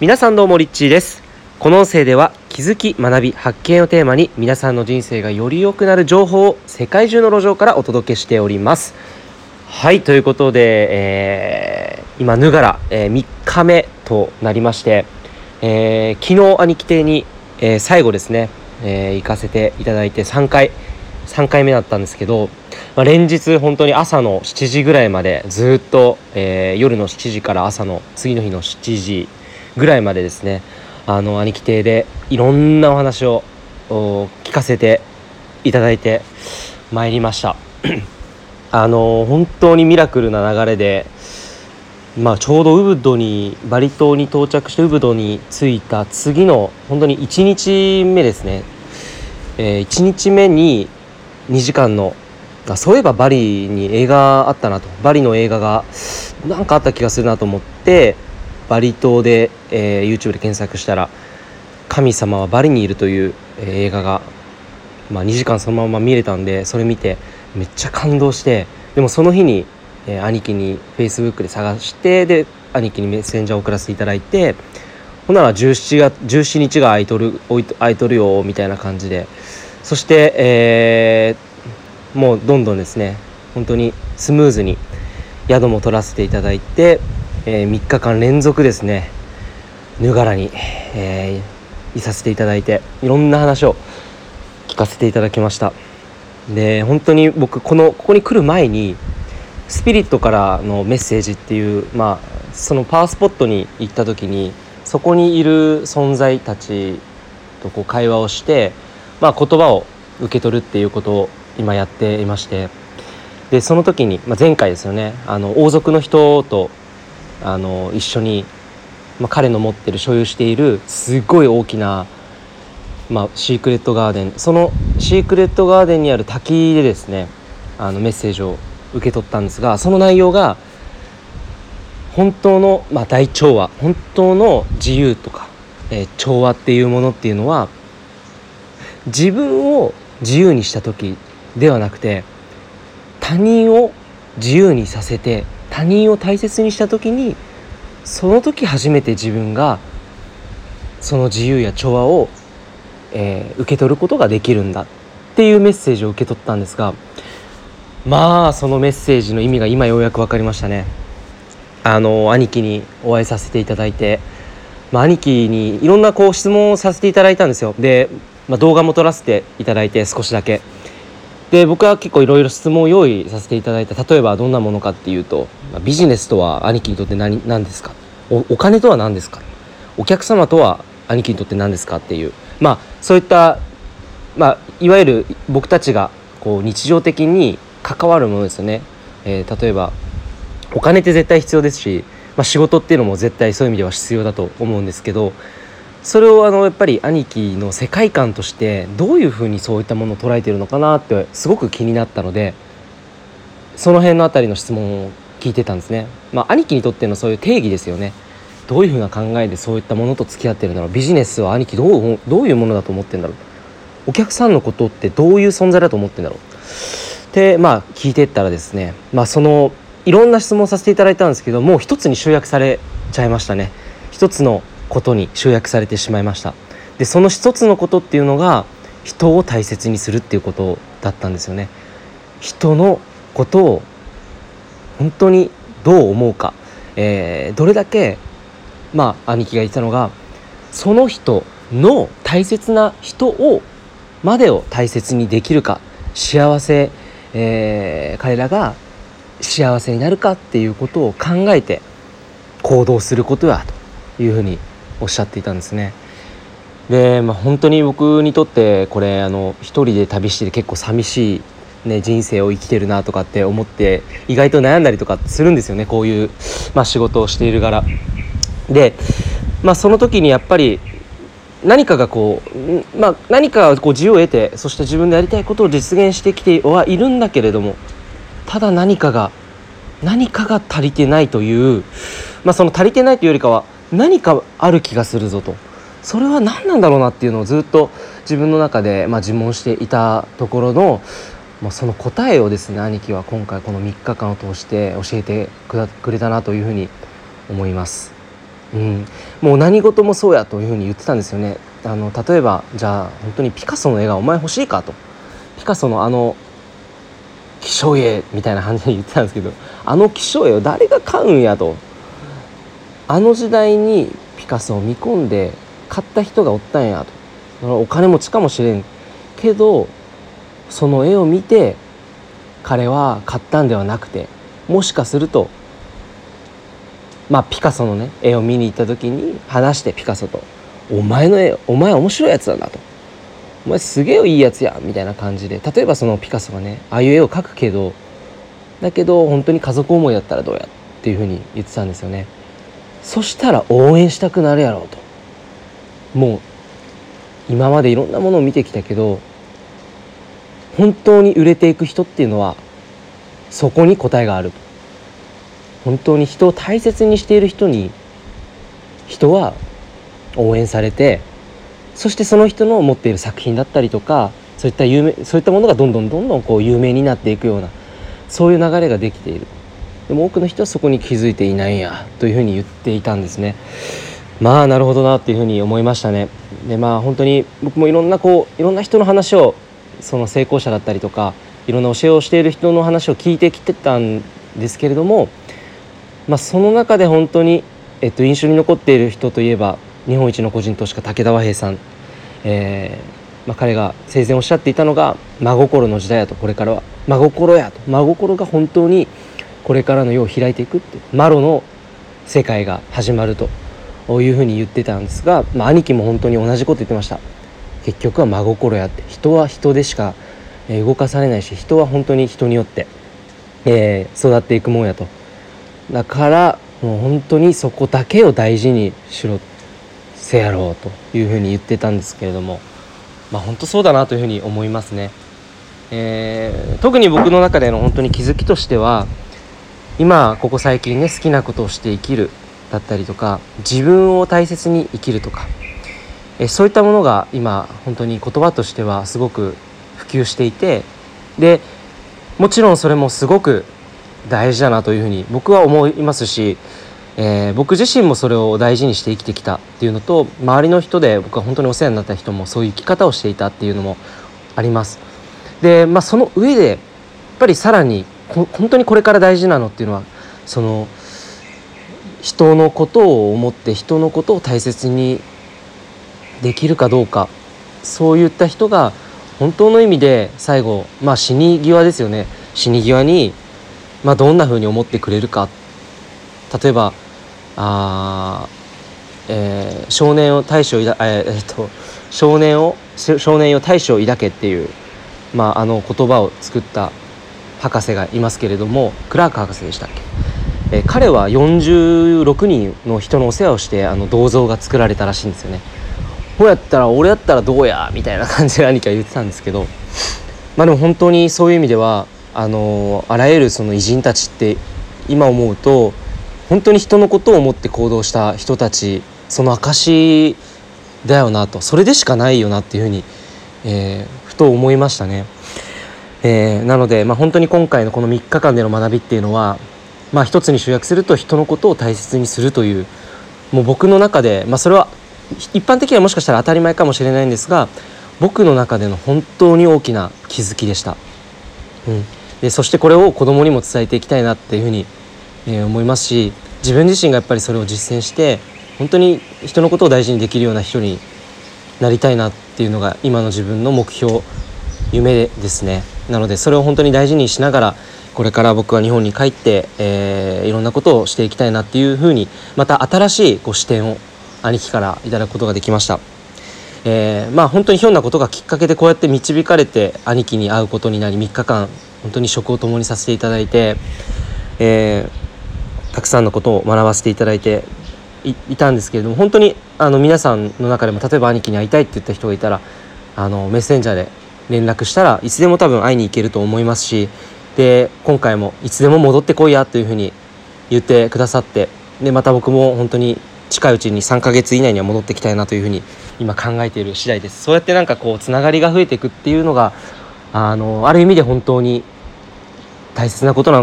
皆さんどうもリッチーです。この音声では気づき学び発見をテーマに皆さんの人生がより良くなる情報を世界中の路上からお届けしております。はいということで、えー、今ぬがら、えー、3日目となりまして、えー、昨日兄貴邸に、えー、最後ですね、えー、行かせていただいて3回3回目だったんですけど、まあ、連日本当に朝の7時ぐらいまでずっと、えー、夜の7時から朝の次の日の7時ぐらいまでですねあの兄貴邸でいろんなお話を聞かせていただいてまいりました。あの本当にミラクルな流れで、まあ、ちょうどウブドにバリ島に到着してウブドに着いた次の本当に1日目ですね、えー、1日目に2時間のあそういえばバリに映画あったなと。バリの映画が何かあった気がするなと思ってバリ島で、えー、YouTube で検索したら「神様はバリにいる」という、えー、映画が、まあ、2時間そのまま見れたんでそれ見てめっちゃ感動してでもその日に、えー、兄貴に Facebook で探してで兄貴にメッセンジャーを送らせていただいてほんなら17月17日が空いとる空いとるよみたいな感じでそして、えー、もうどんどんですね本当にスムーズに宿も取らせていただいてえー、3日間連続ですね。ぬがらに、えー、いさせていただいていろんな話を聞かせていただきました。で本当に僕このここに来る前にスピリットからのメッセージっていうまあそのパワースポットに行った時にそこにいる存在たちとこう会話をして、まあ、言葉を受け取るっていうことを今やっていまして。でその時に、まあ、前回ですよねあの王族の人とあの一緒に、まあ、彼の持ってる所有しているすごい大きな、まあ、シークレットガーデン。そのシークレットガーデンにある滝でですねあのメッセージを受け取ったんですがその内容が本当の、まあ、大調和。本当の自由とか、えー、調和っていうものっていうのは自分を自由にした時ではなくて他人を自由にさせて他人を大切にした時にその時初めて自分がその自由や調和を、えー、受け取ることができるんだっていうメッセージを受け取ったんですがまあそのメッセージの意味が今ようやく分かりましたね。あの兄貴にお会いさせていただいて、まあ、兄貴にいろんなこう質問をさせていただいたんですよ。で、まあ、動画も撮らせていただいて少しだけ。で僕は結構いろいろ質問を用意させていただいた。例えばどんなものかっていうとビジネスとは兄貴にとって何何ですか？お金とは何ですか？お客様とは兄貴にとって何ですかっていう。まあそういった、まあ、いわゆる僕たちがこう日常的に関わるものですよね、えー、例えばお金って絶対必要ですし、まあ、仕事っていうのも絶対そういう意味では必要だと思うんですけどそれをあのやっぱり兄貴の世界観としてどういうふうにそういったものを捉えているのかなってすごく気になったのでその辺の辺りの質問を聞いてたんですね。まあ、兄貴にとってのそういう定義ですよね。どういうふうな考えでそういったものと付き合ってるんだろうビジネスは兄貴どうどういうものだと思ってんだろうお客さんのことってどういう存在だと思ってんだろうでまあ聞いてったらですねまあそのいろんな質問させていただいたんですけどもう一つに集約されちゃいましたね一つのことに集約されてしまいました。でその一つのことっていうのが人を大切にするっていうことだったんですよね。人のことを本当にどう思うか、えー、どれだけまあ兄貴が言ったのがその人の大切な人をまでを大切にできるか。幸せ、えー、彼らが幸せになるかっていうことを考えて行動することやというふうにおっしゃっていたんですね。で、まあ、本当に僕にとってこれあの一人で旅してて結構寂しい、ね、人生を生きてるなとかって思って意外と悩んだりとかするんですよねこういう、まあ、仕事をしている柄。で、まあ、その時にやっぱり何かがこう、まあ、何かこう自由を得てそして自分でやりたいことを実現してきてはいるんだけれどもただ何かが何かが足りてないという、まあ、その足りてないというよりかは何かある気がするぞと。それは何なんだろうなっていうのをずっと自分の中で、まあ、自問していたところの、まあ、その答えをですね兄貴は今回この3日間を通して教えてくれたなというふうに思います。うん、もう何事もそうやというふうに言ってたんですよね。あの例えばじゃあ本当にピカソの絵がお前欲しいかと。ピカソのあの気象絵みたいな感じで言ってたんですけどあの気象絵を誰が買うんやと。あの時代にピカソを見込んで買った人がおったんやとそのお金持ちかもしれんけどその絵を見て彼は買ったんではなくてもしかするとまあピカソのね絵を見に行った時に話してピカソと「お前の絵お前面白いやつだな」と「お前すげえいいやつや」みたいな感じで例えばそのピカソがねああいう絵を描くけどだけど本当に家族思いだったらどうやっていうふうに言ってたんですよね。そしたら応援したくなるやろうと。もう今までいろんなものを見てきたけど本当に売れていく人っていうのはそこに答えがある本当に人を大切にしている人に人は応援されてそしてその人の持っている作品だったりとかそういった有名そういったものがどんどんどんどんこう有名になっていくようなそういう流れができている。でも多くの人はそこに気づいていないんやというふうに言っていたんですね。まあなるほどなっていうふうに思いましたね。でまあ本当に僕もいろんなこういろんな人の話をその成功者だったりとかいろんな教えをしている人の話を聞いてきてたんですけれどもまあその中で本当に、えっと、印象に残っている人といえば日本一の個人投資家武田和平さん、えーまあ、彼が生前おっしゃっていたのが真心の時代やとこれからは。真心やと。真心が本当にこれからの世を開いていくってマロの世界が始まるというふうに言ってたんですが、まあ、兄貴も本当に同じこと言ってました。結局は真心やって人は人でしか動かされないし人は本当に人によって、えー、育っていくもんやと。だからもう本当にそこだけを大事にしろせやろうというふうに言ってたんですけれどもまあ本当そうだなというふうに思いますね、えー、特に僕の中での本当に気づきとしては今ここ最近ね好きなことをして生きるだったりとか自分を大切に生きるとかえそういったものが今本当に言葉としてはすごく普及していてでもちろんそれもすごく大事だなというふうに僕は思いますし、えー、僕自身もそれを大事にして生きてきたっていうのと周りの人で僕は本当にお世話になった人もそういう生き方をしていたっていうのもあります。で、まあ、その上でやっぱりさらに本当にこれから大事なのっていうのはその人のことを思って人のことを大切にできるかどうか。そういった人が本当の意味で最後まあ死に際ですよね。死に際に、まあ、どんなふうに思ってくれるか。例えばあ、えー、少年を大将抱えー、っと少年を少年を大将抱けっていう、まあ、あの言葉を作った博士がいますけれどもクラーク博士でしたっけ、えー、彼は46人の人のお世話をしてあの銅像が作られたらしいんですよね。こうやったら俺やったらどうや？みたいな感じで兄貴は言ってたんですけどまあでも本当にそういう意味ではあのあらゆるその偉人たちって今思うと本当に人のことを思って行動した人たちその証だよなと。それでしかないよなっていうふうに、えー、ふと思いましたね。えー、なので、まあ、本当に今回のこの3日間での学びっていうのは、まあ、一つに集約すると人のことを大切にするというもう僕の中で、まあ、それは一般的にはもしかしたら当たり前かもしれないんですが僕の中での本当に大きな気づきでした、うん、でそしてこれを子供にも伝えていきたいなっていうふうに、えー、思いますし自分自身がやっぱりそれを実践して本当に人のことを大事にできるような人になりたいなっていうのが今の自分の目標夢ですねなのでそれを本当に大事にしながらこれから僕は日本に帰って、えー、いろんなことをしていきたいなっていうふうにまた新しいこう視点を兄貴からいただくことができました。えー、まあ本当にひょんなことがきっかけでこうやって導かれて兄貴に会うことになり3日間本当に食を共にさせていただいて、えー、たくさんのことを学ばせていただいていたんですけれども本当にあの皆さんの中でも例えば兄貴に会いたいって言った人がいたらあのメッセンジャーで連絡したらいつでも多分会いに行けると思いますしで今回もいつでも戻ってこいやというふうに言ってくださってでまた僕も本当に近いうちに3ヶ月以内には戻ってきたいなというふうに今考えている次第です。そうやってなんかこうつながりが増えていくっていうのがあのある意味で本当に大切なことなのか